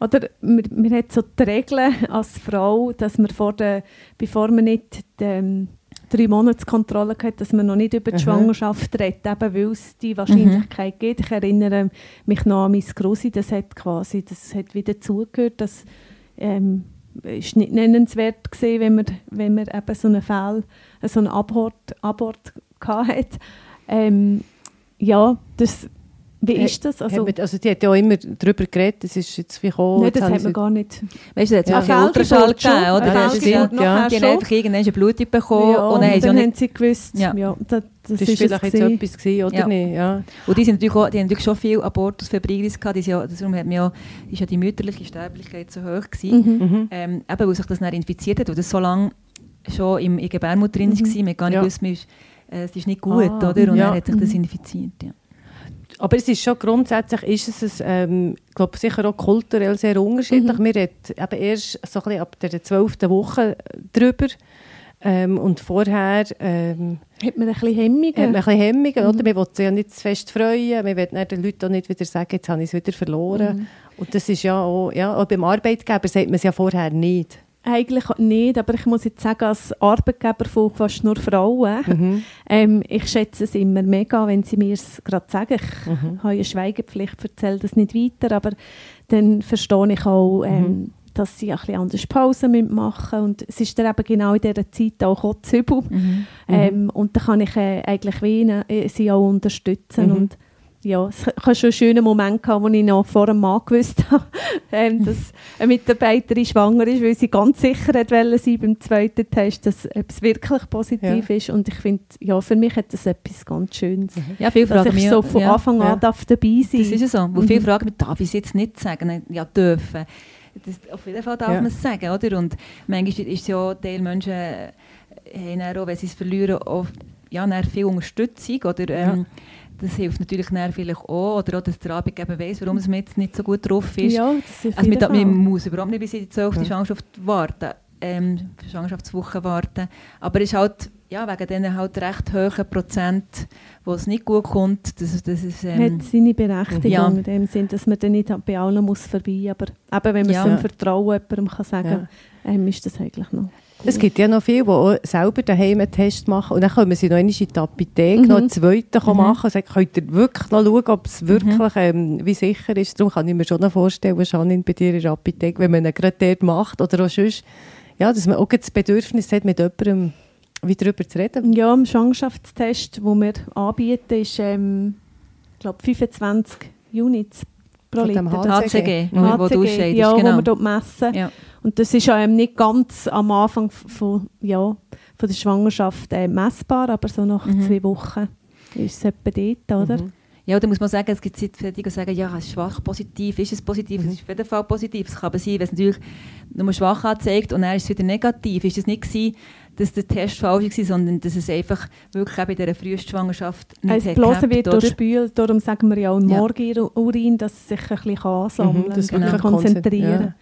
oder man, man hat so die Regel als Frau, dass man vor der, bevor man nicht die ähm, drei Monatskontrolle hat, dass man noch nicht über die Aha. Schwangerschaft redet, eben weil es die Wahrscheinlichkeit gibt. Ich erinnere mich noch an mein Grossi, das hat quasi, das hat wieder zugehört, das ähm, ist nicht nennenswert gewesen, wenn man, wenn man eben so einen Fall, so einen Abort, Abort hatte. Ähm, ja, das, wie ist das? Also, Also, hat man, also die hat ja auch immer darüber geredet, das ist jetzt wie gekommen. Nein, das haben hat man sie- gar nicht. Weißt du, da hat es Ja. Eine Ultraschall schon, gegeben, oder? ja, Fehlgeburt ja. nachher die haben einfach irgendwann eine Blutung bekommen Ja, und dann haben sie dann nicht haben sie gewusst, Ja. ja, das, das, es vielleicht jetzt gewesen. etwas gewesen, oder Ja. nicht? Ja. Und die, sind natürlich auch, die haben natürlich schon viel Abortus febrilis gehabt. Die ja, darum hat ja, ist ja die mütterliche Sterblichkeit so hoch gewesen. Mhm. Mhm. Ähm, eben, weil sich das dann infiziert hat, weil das so lange schon im, in der Gebärmutter drin Mhm. war. Man gar nicht Ja. gewusst, ist, äh, es ist nicht gut, Ah, oder? Und ja. dann hat sich das Mhm. infiziert, ja. Aber es ist schon grundsätzlich, ist es, ähm, ich glaube sicher auch kulturell sehr unterschiedlich. Mhm. Wir reden eben erst so ein bisschen ab der zwölften Woche drüber. Ähm, und vorher ähm, Hat man ein bisschen Hemmungen? hat man ein bisschen Hemmungen, Mhm. oder? Man will sich ja nicht zu fest freuen. Man will den Leuten auch nicht wieder sagen, jetzt habe ich es wieder verloren. Mhm. Und das ist ja auch, ja, auch beim Arbeitgeber sagt man es ja vorher nicht. Eigentlich nicht, aber ich muss jetzt sagen, als Arbeitgeber von fast nur Frauen, Mhm. ähm, ich schätze es immer mega, wenn sie mir es gerade sagen. Ich Mhm. habe eine Schweigepflicht, erzähle das nicht weiter, aber dann verstehe ich auch, ähm, Mhm. Dass sie ein bisschen anders Pause machen. Und es ist dann eben genau in dieser Zeit auch kotzübel. Mhm. Ähm, und da kann ich äh, eigentlich wie äh, sie auch unterstützen. Mhm. Und ja, es hat schon einen schönen Moment gehabt, wo ich noch vor einem Mann gewusst habe, ähm, dass eine Mitarbeiterin schwanger ist, weil sie ganz sicher hat sein beim zweiten Test, dass es wirklich positiv ist. Und ich finde, ja, für mich hat das etwas ganz Schönes. Ja, viele Dass fragen ich mich, so von ja, Anfang an ja. darf dabei sein Das ist ja so. Wo Mhm. viele fragen mich, darf ich es jetzt nicht sagen? Ja, dürfen. Das, auf jeden Fall darf Ja. man es sagen, oder? Und manchmal ist es ja, Teil Menschen äh, haben auch, wenn sie es verlieren, auch, ja, viel Unterstützung, oder? Ähm, Das hilft natürlich vielleicht auch, oder auch, dass der Arbeitgeber weiss, warum es mir jetzt nicht so gut drauf ist. Ja, das ist Also jeden man, muss überhaupt nicht bis in die 12. Ja. Schwangerschaft warten, ähm, Schwangerschaftswoche warten. Aber es ist halt, ja, wegen diesen halt recht hohen Prozent, wo es nicht gut kommt, das, das ist, ähm, hat seine Berechtigung Ja. in dem Sinn, dass man dann nicht bei allen muss vorbei aber eben, wenn man Ja. so im Vertrauen jemandem kann sagen Ja. ähm, ist das eigentlich noch Es gibt ja noch viele, die auch selber daheim einen Test machen und dann können sie noch einmal in die Apotheke Mhm. noch einen zweiten Mhm. machen und sagen, könnt ihr wirklich noch schauen, ob es wirklich ähm, wie sicher ist. Darum kann ich mir schon noch vorstellen, Janine, bei dir in der Apotheke, wenn man ihn gerade dort macht oder auch sonst, ja, dass man auch das Bedürfnis hat, mit jemandem wie darüber zu reden. Ja, im Schwangerschaftstest, den wir anbieten, ist ähm, ich glaube 25 Units pro Liter. HCG, Mhm. wo, wo du scheidest, ja, wo genau. wir dort messen. Ja. Und das ist ähm, nicht ganz am Anfang von, ja, von der Schwangerschaft äh, messbar, aber so nach Mhm. zwei Wochen ist es etwa dort, oder? Mhm. Ja, da muss man sagen, es gibt Leute, die sagen, ja, es ist schwach positiv, ist es positiv, es ist auf jeden Fall positiv. Es kann aber sein, wenn es natürlich nur schwach anzeigt und dann ist es wieder negativ. Ist es nicht gewesen, dass der Test falsch war, sondern dass es einfach wirklich auch bei dieser Frühschwangerschaft nicht Es hat bloß gehabt, wird oder? durchspült, darum sagen wir ja auch im Ja. Morgenurin, dass es sich ein bisschen ansammeln Mhm, kann, das genau. konzentrieren. ja.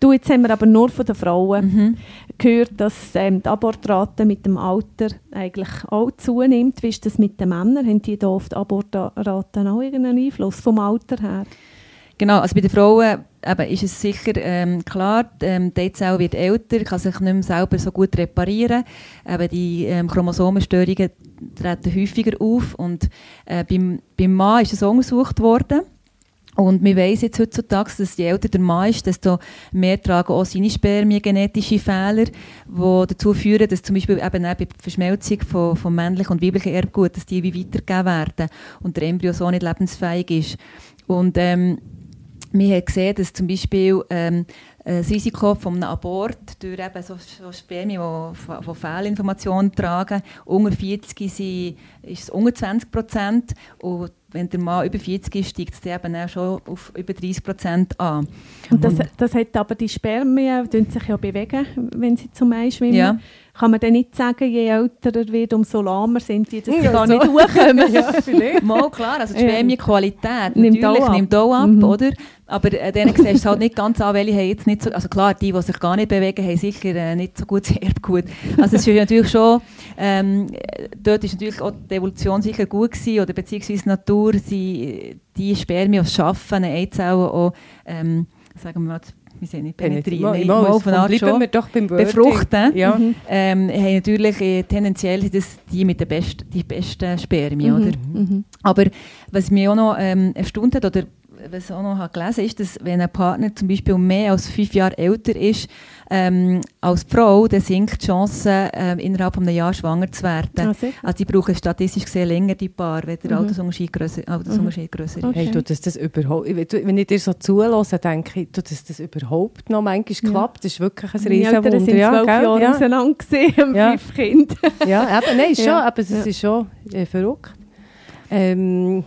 Du, jetzt haben wir aber nur von den Frauen Mhm. gehört, dass ähm, die Abortrate mit dem Alter eigentlich auch zunimmt. Wie ist das mit den Männern? Haben die da auf die Abortraten auch irgendeinen Einfluss vom Alter her? Genau, also bei den Frauen eben, ist es sicher ähm, klar, ähm, die Eizelle wird älter, kann sich nicht mehr selber so gut reparieren. Eben die ähm, Chromosomenstörungen treten häufiger auf und äh, beim, beim Mann ist es untersucht worden. Und wir wissen jetzt heutzutage, dass je älter der Mann ist, desto mehr tragen auch seine Spermien genetische Fehler, die dazu führen, dass zum Beispiel eben auch bei der Verschmelzung von, von männlichen und weiblichen Erbgut, dass die wie weitergegeben werden und der Embryo so nicht lebensfähig ist. Und ähm, wir haben gesehen, dass zum Beispiel ähm, äh, das Risiko von einem Abort durch eben so, so Spermien, die, die Fehlinformationen tragen, unter 40 sind, ist es unter 20 Prozent und wenn der Mann über 40 ist, steigt es eben auch schon auf über 30 Prozent an. Und das, das hat aber die Spermien, die sich ja bewegen, wenn sie zum Ei schwimmen. Ja. Kann man dann nicht sagen, je älter er wird, umso lahmer sind die, dass sie ja, gar so. nicht hochkommen? ja, vielleicht. Mal klar, also die Spermienqualität nimmt natürlich auch ab, nimmt auch ab mhm. oder? Aber äh, denen siehst du halt nicht ganz an, welche haben jetzt nicht so, also klar, die, die sich gar nicht bewegen, haben sicher äh, nicht so gutes Erbgut. Also es ist natürlich schon, ähm, dort ist natürlich auch die Evolution sicher gut gewesen, oder beziehungsweise die Natur, sie, die Spermien, die schaffen, eine Eizelle auch, ähm, sagen wir mal, wir sind nicht penetrieren, nein, mal, auf eine Art schon. wir doch beim Befruchten, ja. mhm. ähm, haben natürlich äh, tendenziell das die mit den besten, die besten Spermien, mhm. oder? Mhm. Aber was mich auch noch ähm, erstaunt hat, oder was ich auch noch gelesen habe, ist, dass wenn ein Partner zum Beispiel mehr als fünf Jahre älter ist ähm, als Frau, dann sinkt die Chance, ähm, innerhalb eines Jahres schwanger zu werden. Ah, also die brauchen statistisch gesehen länger, die Paar, wenn der mhm. Altersunterschied grösser, Altersunterschied mhm. grösser ist. Okay. Hey, du, das, das überhaupt, wenn ich dir so zulasse, denke ich, dass das überhaupt noch manchmal klappt. Das ist wirklich ein Riesenwunder. Wir sind zwölf ja, Jahre ja. auseinander gesehen, ja. fünf Kinder. ja, eben, nein, schon, aber es ist schon äh, verrückt. Ähm,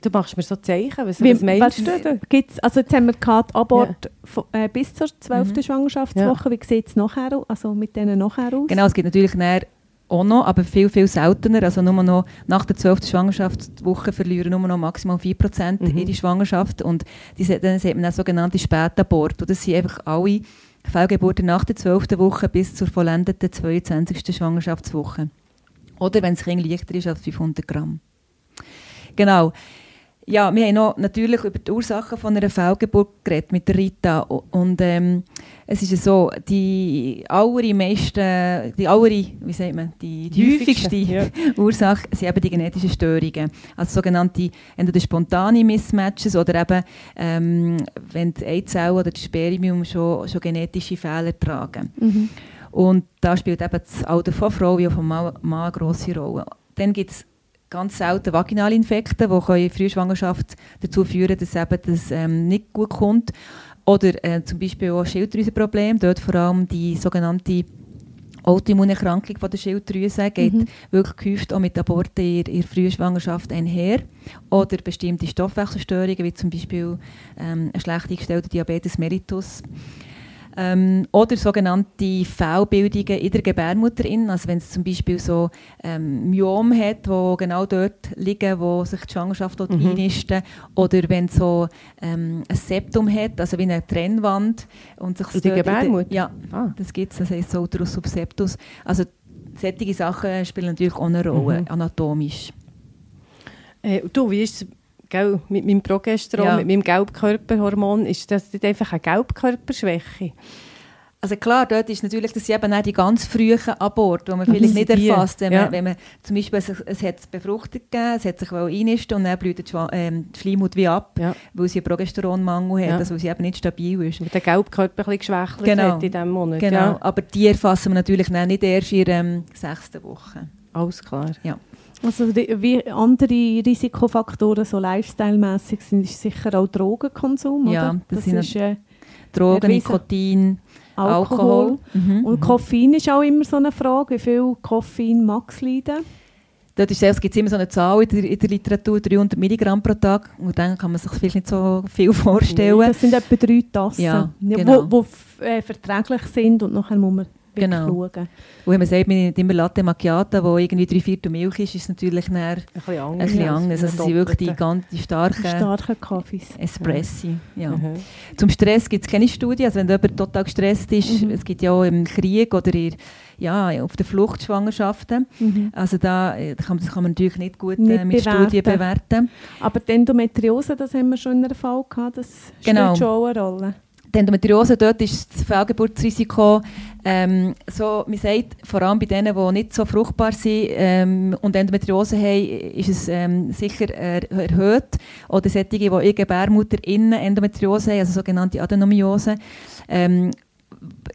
Du machst mir so Zeichen, was, Wie, was meinst was, du? Gibt's, also jetzt haben wir gehabt, Abort ja. äh, bis zur 12. Mhm. Schwangerschaftswoche. Ja. Wie sieht es nachher also mit denen nachher aus? Genau, es gibt natürlich nachher auch noch, aber viel, viel seltener. Also nur noch nach der 12. Schwangerschaftswoche verlieren nur noch maximal 4% mhm. ihre Schwangerschaft. Und diese, dann sieht man auch sogenannte Spätabort. Und das sind einfach alle Fehlgeburten nach der 12. Woche bis zur vollendeten 22. Schwangerschaftswoche. Oder wenn das Kind leichter ist als 500 Gramm. Genau. Ja, wir haben noch natürlich über die Ursachen von einer Fehlgeburt geredet mit der Rita. Und ähm, es ist so, die allermeisten, die aller, wie sagt man, die, die häufigste ja. Ursache sind eben die genetischen Störungen. Also sogenannte entweder spontane Mismatches oder eben, ähm, wenn die Eizellen oder das Spermium schon, schon genetische Fehler tragen. Mhm. Und da spielt eben das Alter von Frau wie auch von Mann, Mann eine grosse Rolle. Dann gibt es ganz selten Vaginalinfekte, die in Frühschwangerschaft dazu führen, dass eben das ähm, nicht gut kommt. Oder äh, zum Beispiel auch Schilddrüsenprobleme, dort vor allem die sogenannte Autoimmunerkrankung von der Schilddrüse geht mhm. wirklich gehäuft auch mit Aborten in der Frühschwangerschaft einher. Oder bestimmte Stoffwechselstörungen, wie zum Beispiel ähm, ein schlecht eingestellter Diabetes mellitus. Ähm, oder sogenannte Fehlbildungen in der Gebärmutter. Also wenn es zum Beispiel so ähm, Myom hat, wo genau dort liegen, wo sich die Schwangerschaft dort mhm. einnisten. Oder wenn es so ähm, ein Septum hat, also wie eine Trennwand. Und sich in der Gebärmutter? ja, ah. das gibt es, das heißt so Uterus subseptus. Also solche Sachen spielen natürlich auch eine Rolle, mhm. anatomisch. Äh, du, wie ist es gell, mit meinem Progesteron, ja. mit meinem Gelbkörperhormon, ist das nicht einfach eine Gelbkörperschwäche? Also klar, dort ist natürlich, das sind eben auch die ganz frühen Aborte, die man vielleicht nicht erfasst. Wenn, ja. man, wenn man zum Beispiel, es, es hat Befruchtung gegeben, es hat sich einnisten und dann blüht die, ähm, die Schleimhaut wie ab, ja. weil sie einen Progesteronmangel hat, ja. also weil sie eben nicht stabil ist. Weil der Gelbkörper ein bisschen geschwächelt genau. hat in diesem Monat. Genau, aber die erfassen wir natürlich nicht erst in der ähm, sechsten Woche. Alles klar. Ja. Also wie andere Risikofaktoren so lifestyle-mässig sind, ist sicher auch Drogenkonsum, ja, oder? Das, das sind ist, äh, Drogen, Nikotin, Alkohol. Alkohol. Mhm. Und Koffein ist auch immer so eine Frage, wie viel Koffein Max leiden? Dort ist es gibt immer so eine Zahl in der, in der, Literatur, 300 Milligramm pro Tag. Und dann kann man sich vielleicht nicht so viel vorstellen. Das sind etwa drei Tassen, ja, genau. die äh, verträglich sind und nachher muss man genau. schauen. Und wenn man sagt, man nimmt immer Latte Macchiato, wo irgendwie drei Viertel Milch ist, ist es natürlich ein bisschen anders. Ein bisschen anders. Also, es sind wirklich die, ganz, die starken, starken Kaffees. Espressi. Ja. Mhm. Zum Stress gibt es keine Studie. Also wenn jemand total gestresst ist, mhm. es gibt ja auch im Krieg oder in, ja, auf der Flucht Schwangerschaften. Mhm. Also da äh, kann, das kann man natürlich nicht gut nicht äh, mit bewerten. Studien bewerten. Aber die Endometriose, das haben wir schon in der Fall gehabt, das genau. spielt schon eine Rolle. Die Endometriose, dort ist das Fehlgeburtsrisiko, ähm, so, man sagt, vor allem bei denen, die nicht so fruchtbar sind ähm, und Endometriose haben, ist es ähm, sicher er erhöht. Oder solche, die ihre Gebärmutter innen Endometriose haben, also sogenannte Adenomiose.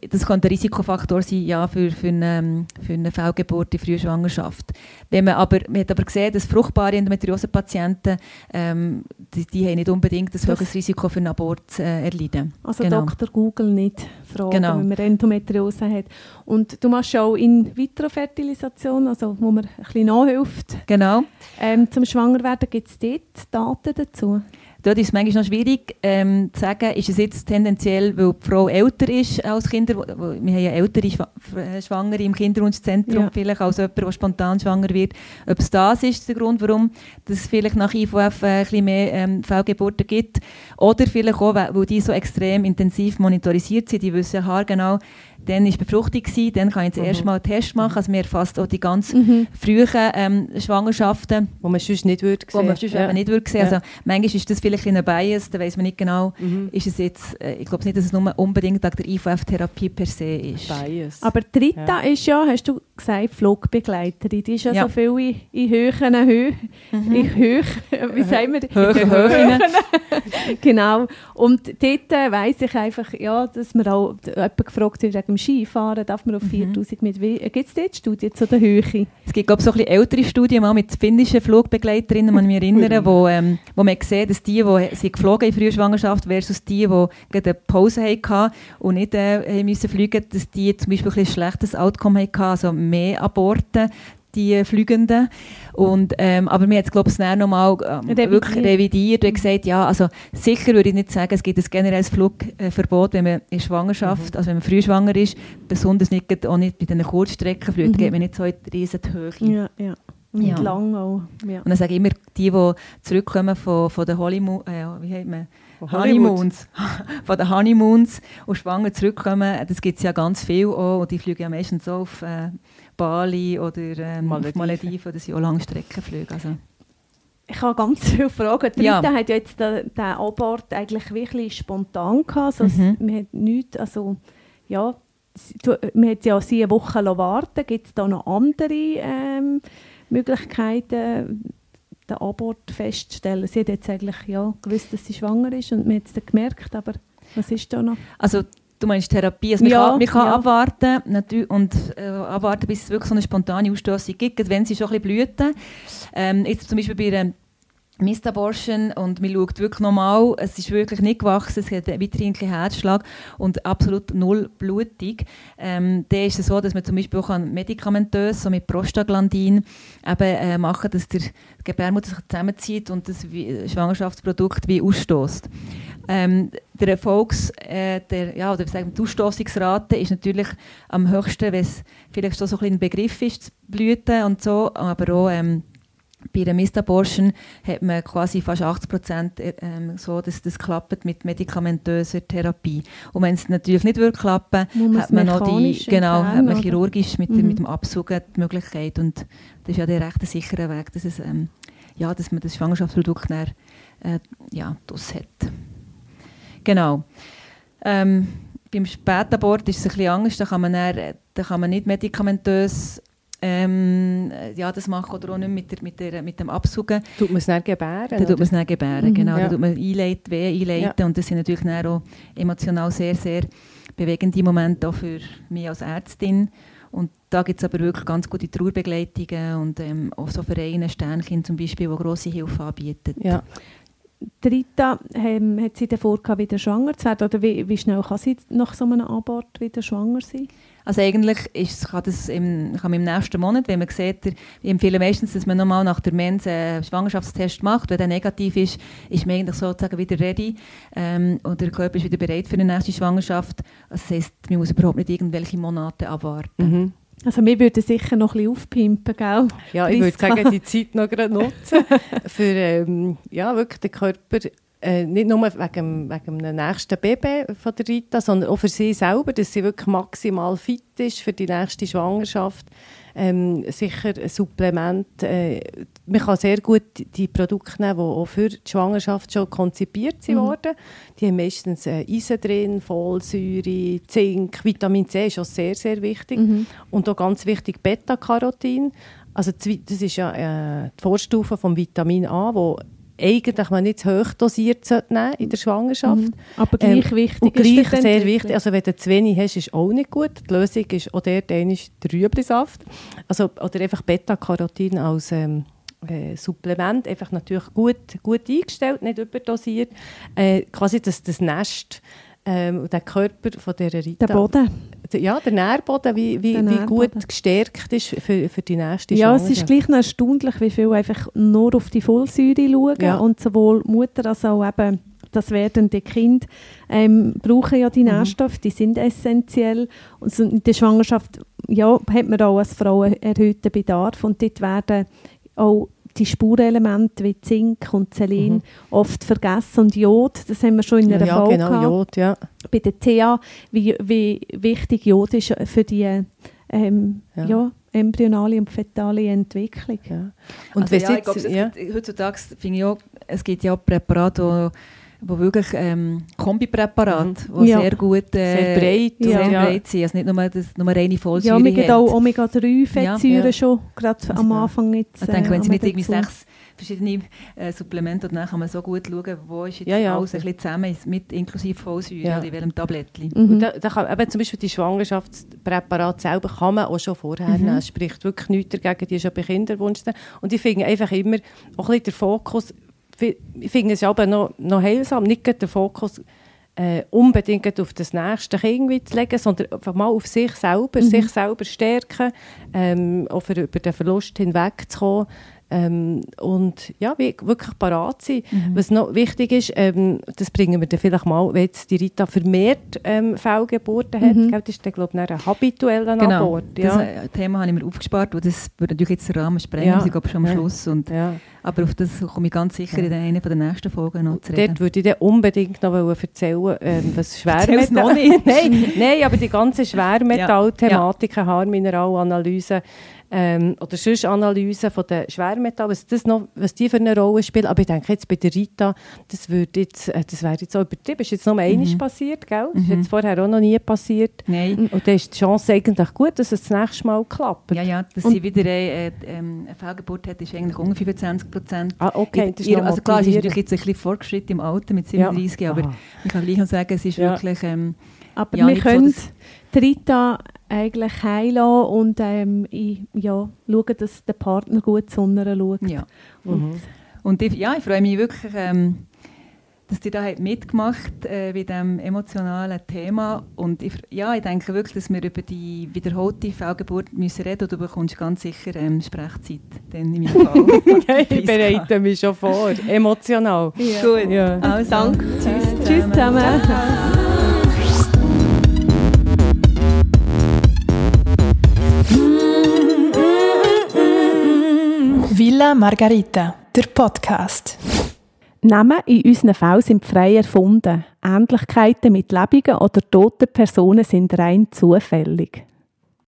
Das könnte ein Risikofaktor sein ja, für, für, eine, für eine Fehlgeburt in früher Schwangerschaft. Wenn man, aber, man hat aber gesehen, dass fruchtbare Endometriose-Patienten ähm, die, die haben nicht unbedingt ein höheres Risiko für einen Abort äh, erleiden. Also genau. Dr. Google nicht fragen, genau. wenn man Endometriose hat. Und du machst auch In-vitro-Fertilisation, also wo man ein bisschen nachhilft. Genau. Ähm, zum Schwangerwerden gibt es dort Daten dazu? Dort ist es manchmal noch schwierig ähm, zu sagen, ist es jetzt tendenziell, weil die Frau älter ist als Kinder, wir haben ja ältere äh, Schwangere im Kinderwunschzentrum, ja. vielleicht als jemand, der spontan schwanger wird, ob es das ist der Grund, warum es vielleicht nach IVF äh, ein bisschen mehr ähm, Fehlgeburten gibt, oder vielleicht auch, weil die so extrem intensiv monitorisiert sind, die wissen haargenau, dann war Befruchtung, gewesen, dann kann ich das mhm. Mal einen Test machen. Also wir erfassen auch die ganz mhm. frühen ähm, Schwangerschaften. Wo man sonst nicht würde sehen. Wo man sonst ja. nicht würde sehen. Ja. Also manchmal ist das vielleicht ein Bias, da weiß man nicht genau, mhm. ist es jetzt, äh, ich glaube nicht, dass es nur unbedingt wegen der IVF-Therapie per se ist. Bias. Aber Rita ja. ist ja, hast du gesagt, Flugbegleiterin. Die ist ja, ja. so viel in, in höheren Höhen. Mhm. In Höch, wie sagen wir? Höhen, Höhen. genau. Und dort äh, weiss ich einfach, ja, dass man auch jemand gefragt wird wegen dem Skifahren, darf man auf 4000 mhm. mit Gibt es dort Studien zu der Höhe? Es gibt, glaube ich, so ein bisschen ältere Studien mit finnischen Flugbegleiterinnen, man mich erinnern, wo, ähm, wo man sieht, dass die, die sie geflogen in früher Schwangerschaft versus die, die gerade eine Pause hatten und nicht äh, müssen fliegen, dass die zum Beispiel ein schlechtes Outcome hatten, also mehr Aborte die Flügenden. Und, ähm, aber wir haben es, glaube ich, noch mal ähm, wirklich revidiert und gesagt, ja, also sicher würde ich nicht sagen, es gibt ein generelles Flugverbot, wenn man in Schwangerschaft, mhm. also wenn man früh schwanger ist, besonders nicht, auch nicht bei den Kurzstreckenflügen, mhm. geht man nicht so in die riesen Höhe. Ja, ja. Und ja. lang auch. Ja. Und dann sage ich immer, die, die zurückkommen von, von den Honeymoon, äh, wie heißt man? Honeymoons. von den Honeymoons und schwanger zurückkommen, das gibt es ja ganz viel auch. Und die fliegen ja meistens so auf äh, Bali oder ähm, Malediven. Malediven oder sind auch Langstreckenflüge. Also. Ich habe ganz viele Fragen. Die ja. hat ja jetzt den, den Abort eigentlich wirklich spontan gehabt. Also mhm. Man hat nichts, also ja, man hat ja sie eine Woche warten Gibt es da noch andere ähm, Möglichkeiten, den Abort festzustellen? Sie hat jetzt eigentlich ja, gewusst, dass sie schwanger ist und man hat es dann gemerkt, aber was ist da noch? Also Du meinst Therapie. Also man ja, kann, man kann ja. abwarten und äh, abwarten, bis es wirklich so eine spontane Ausstoßung gibt, wenn sie schon ein bisschen blüten. Ähm, jetzt zum Beispiel bei einer Mistabortion und man schaut wirklich normal, es ist wirklich nicht gewachsen, es hat weiterhin einen Herzschlag und absolut null Blutung. Ähm, dann ist es so, dass man zum Beispiel auch medikamentös, so mit Prostaglandin, eben, äh, machen dass der Gebärmutter sich zusammenzieht und das Schwangerschaftsprodukt wie ausstößt. Ähm, der Erfolgs, äh, der, ja, oder sagen, die Ausstoßungsrate ist natürlich am höchsten, wenn es vielleicht so, so ein, ein Begriff ist, Blüten und so, aber auch ähm, bei der Mistabortion hat man quasi fast 80 Prozent äh, ähm, so, dass das klappt mit medikamentöser Therapie. Und wenn es natürlich nicht würde klappen, hat man noch die, genau, hat man chirurgisch mit, mhm. mit dem Absuchen die Möglichkeit und das ist ja der recht sichere Weg, dass, es, ähm, ja, dass man das Schwangerschaftsprodukt dann, äh, ja, das hat. Genau. Ähm, beim Spätabort ist es ein bisschen anders, da kann man, dann, da kann man nicht medikamentös ähm, ja, das machen oder auch nicht mit, der, mit, der, mit dem Absuchen. Tut man es dann gebären? Dann tut man es dann gebären, mhm, genau. Ja. Dann tut man einleiten, Wehen einleiten ja. und das sind natürlich dann auch emotional sehr, sehr bewegende Momente auch für mich als Ärztin. Und da gibt es aber wirklich ganz gute Trauerbegleitungen und ähm, auch so Vereine, Sternchen zum Beispiel, die grosse Hilfe anbieten. Ja. Rita, ähm, hat sie davor wieder schwanger zu werden? Oder wie, wie schnell kann sie nach so einem Abort wieder schwanger sein? Also eigentlich ist, kann das im, kann im nächsten Monat, wenn man sieht, ich empfehle meistens, dass man nochmal nach der Mens einen Schwangerschaftstest macht. Wenn der negativ ist, ist man eigentlich sozusagen wieder ready ähm, und der Körper ist wieder bereit für eine nächste Schwangerschaft. Also das heisst, man muss überhaupt nicht irgendwelche Monate abwarten. Mhm. Also wir würden sicher noch ein bisschen aufpimpen, gell? Ja, ich würde sagen, die Zeit noch gerade nutzen, für ähm, ja, wirklich den Körper äh, nicht nur wegen, wegen dem nächsten Baby von der Rita, sondern auch für sie selber, dass sie wirklich maximal fit ist für die nächste Schwangerschaft. Ähm, sicher ein Supplement. Äh, man kann sehr gut die Produkte nehmen, die auch für die Schwangerschaft schon konzipiert mhm. wurden. Die haben meistens äh, Eisen drin, Folsäure, Zink, Vitamin C ist auch sehr, sehr wichtig. Mhm. Und auch ganz wichtig Beta-Carotin. Also das ist ja äh, die Vorstufe vom Vitamin A, wo eigentlich man nicht zu hoch dosiert nehmen in der Schwangerschaft. Mhm. Aber gleich ähm, wichtig und gleich ist sehr wichtig. Also wenn du zu wenig hast, ist auch nicht gut. Die Lösung ist auch ist der Rüeblisaft. Also, oder einfach Beta-Carotin als ähm, äh, Supplement, einfach natürlich gut, gut eingestellt, nicht überdosiert. Äh, quasi das, das Nest ähm, der Körper von dieser Rita. Der Boden. Ja, der Nährboden, wie, wie, wie gut gestärkt ist für, für die nächste Ja, es ist gleich noch erstaunlich, wie viel einfach nur auf die Vollsäure schauen ja. und sowohl Mutter als auch eben das werdende Kind ähm, brauchen ja die mhm. Nährstoffe, die sind essentiell. Und in der Schwangerschaft ja, hat man auch als Frau einen erhöhten Bedarf und dort werden auch die Spurenelemente wie Zink und Selen mhm. oft vergessen und Jod, das haben wir schon in einer ja, Folge genau, gehabt. Jod, ja. Bei der TH, wie, wie wichtig Jod ist für die ähm, ja. ja. embryonale und fetale Entwicklung. Ja. Und also, ja, jetzt, ja. heutzutage finde ich auch, es gibt ja Präparate, wo wirklich ähm, Kombipräparate, mhm. die ja. sehr gut, äh, sehr breit, sehr ja. breit sind, also nicht nur, das, nur reine Vollsäure Ja, wir haben auch Omega-3-Fettsäuren ja. schon, gerade am Anfang jetzt. Ich denke, wenn Sie nicht irgendwie sechs verschiedene äh, Supplemente und dann kann man so gut schauen, wo ist jetzt ja, ja. alles ein bisschen zusammen, mit inklusive Vollsäure ja. oder in welchem Tablettchen. Mhm. Da, da kann, eben zum Beispiel die Schwangerschaftspräparate selber kann man auch schon vorher mhm. nehmen. Es spricht wirklich nichts dagegen, die schon bei Kinderwunsch Und ich finde einfach immer auch ein bisschen der Fokus ich finde es aber noch, noch heilsam, nicht den Fokus äh, unbedingt auf das nächste Kind zu legen, sondern einfach mal auf sich selber, mhm. sich selber stärken, ähm, auch für, über den Verlust hinwegzukommen. Ähm, und ja, wirklich parat sein. Mhm. Was noch wichtig ist, ähm, das bringen wir dann vielleicht mal, wenn jetzt die Rita vermehrt ähm, Fehlgeburten hat, mhm. das ist dann, glaube ich, ein habitueller genau. Abort. Ja. Das äh, Thema habe ich mir aufgespart, weil das würde natürlich jetzt den Rahmen sprengen, ja. ich schon am Schluss. Und, ja. Aber auf das komme ich ganz sicher in einer der nächsten Folgen noch zu reden. Dort würde ich dann unbedingt noch erzählen, ähm, was Schwermetall... noch nicht. nein, nein, aber die ganze Schwermetall-Thematik, ja. Haarmineralanalyse, ähm, oder sonst Analysen von den Schwermetallen, was, das noch, was die für eine Rolle spielen. Aber ich denke jetzt bei der Rita, das, jetzt, äh, das wäre jetzt auch übertrieben. Das ist jetzt noch einmal mhm. passiert, gell? Das ist mhm. jetzt vorher auch noch nie passiert. Nein. Und dann ist die Chance eigentlich gut, dass es das nächste Mal klappt. Ja, ja, dass Und sie wieder eine, äh, ähm, eine Fehlgeburt hat, ist eigentlich ungefähr 25 Prozent. Ah, okay, das ist ihr, Also klar, sie ist natürlich jetzt ein bisschen fortgeschritten im Alter mit 37, ja. aber Aha. ich kann gleich noch sagen, es ist ja. wirklich... Ähm, aber ja, wir können so, die Rita eigentlich heilen und ähm, ich, ja, schauen, dass der Partner gut zu schaut. Ja. Und, mhm. und ich, ja, ich freue mich wirklich, ähm, dass ihr da mitgemacht äh, bei diesem emotionalen Thema. Und ich, ja, ich denke wirklich, dass wir über die wiederholte Fehlgeburt müssen reden und du bekommst ganz sicher ähm, Sprechzeit. Dann in meinem Fall. ich bereite mich schon vor. Emotional. Ja. Gut. Ja. Also, Danke. Tschüss, Tschüss zusammen. zusammen. Villa Margarita, der Podcast. Namen in unseren Fällen sind frei erfunden. Ähnlichkeiten mit lebenden oder toten Personen sind rein zufällig.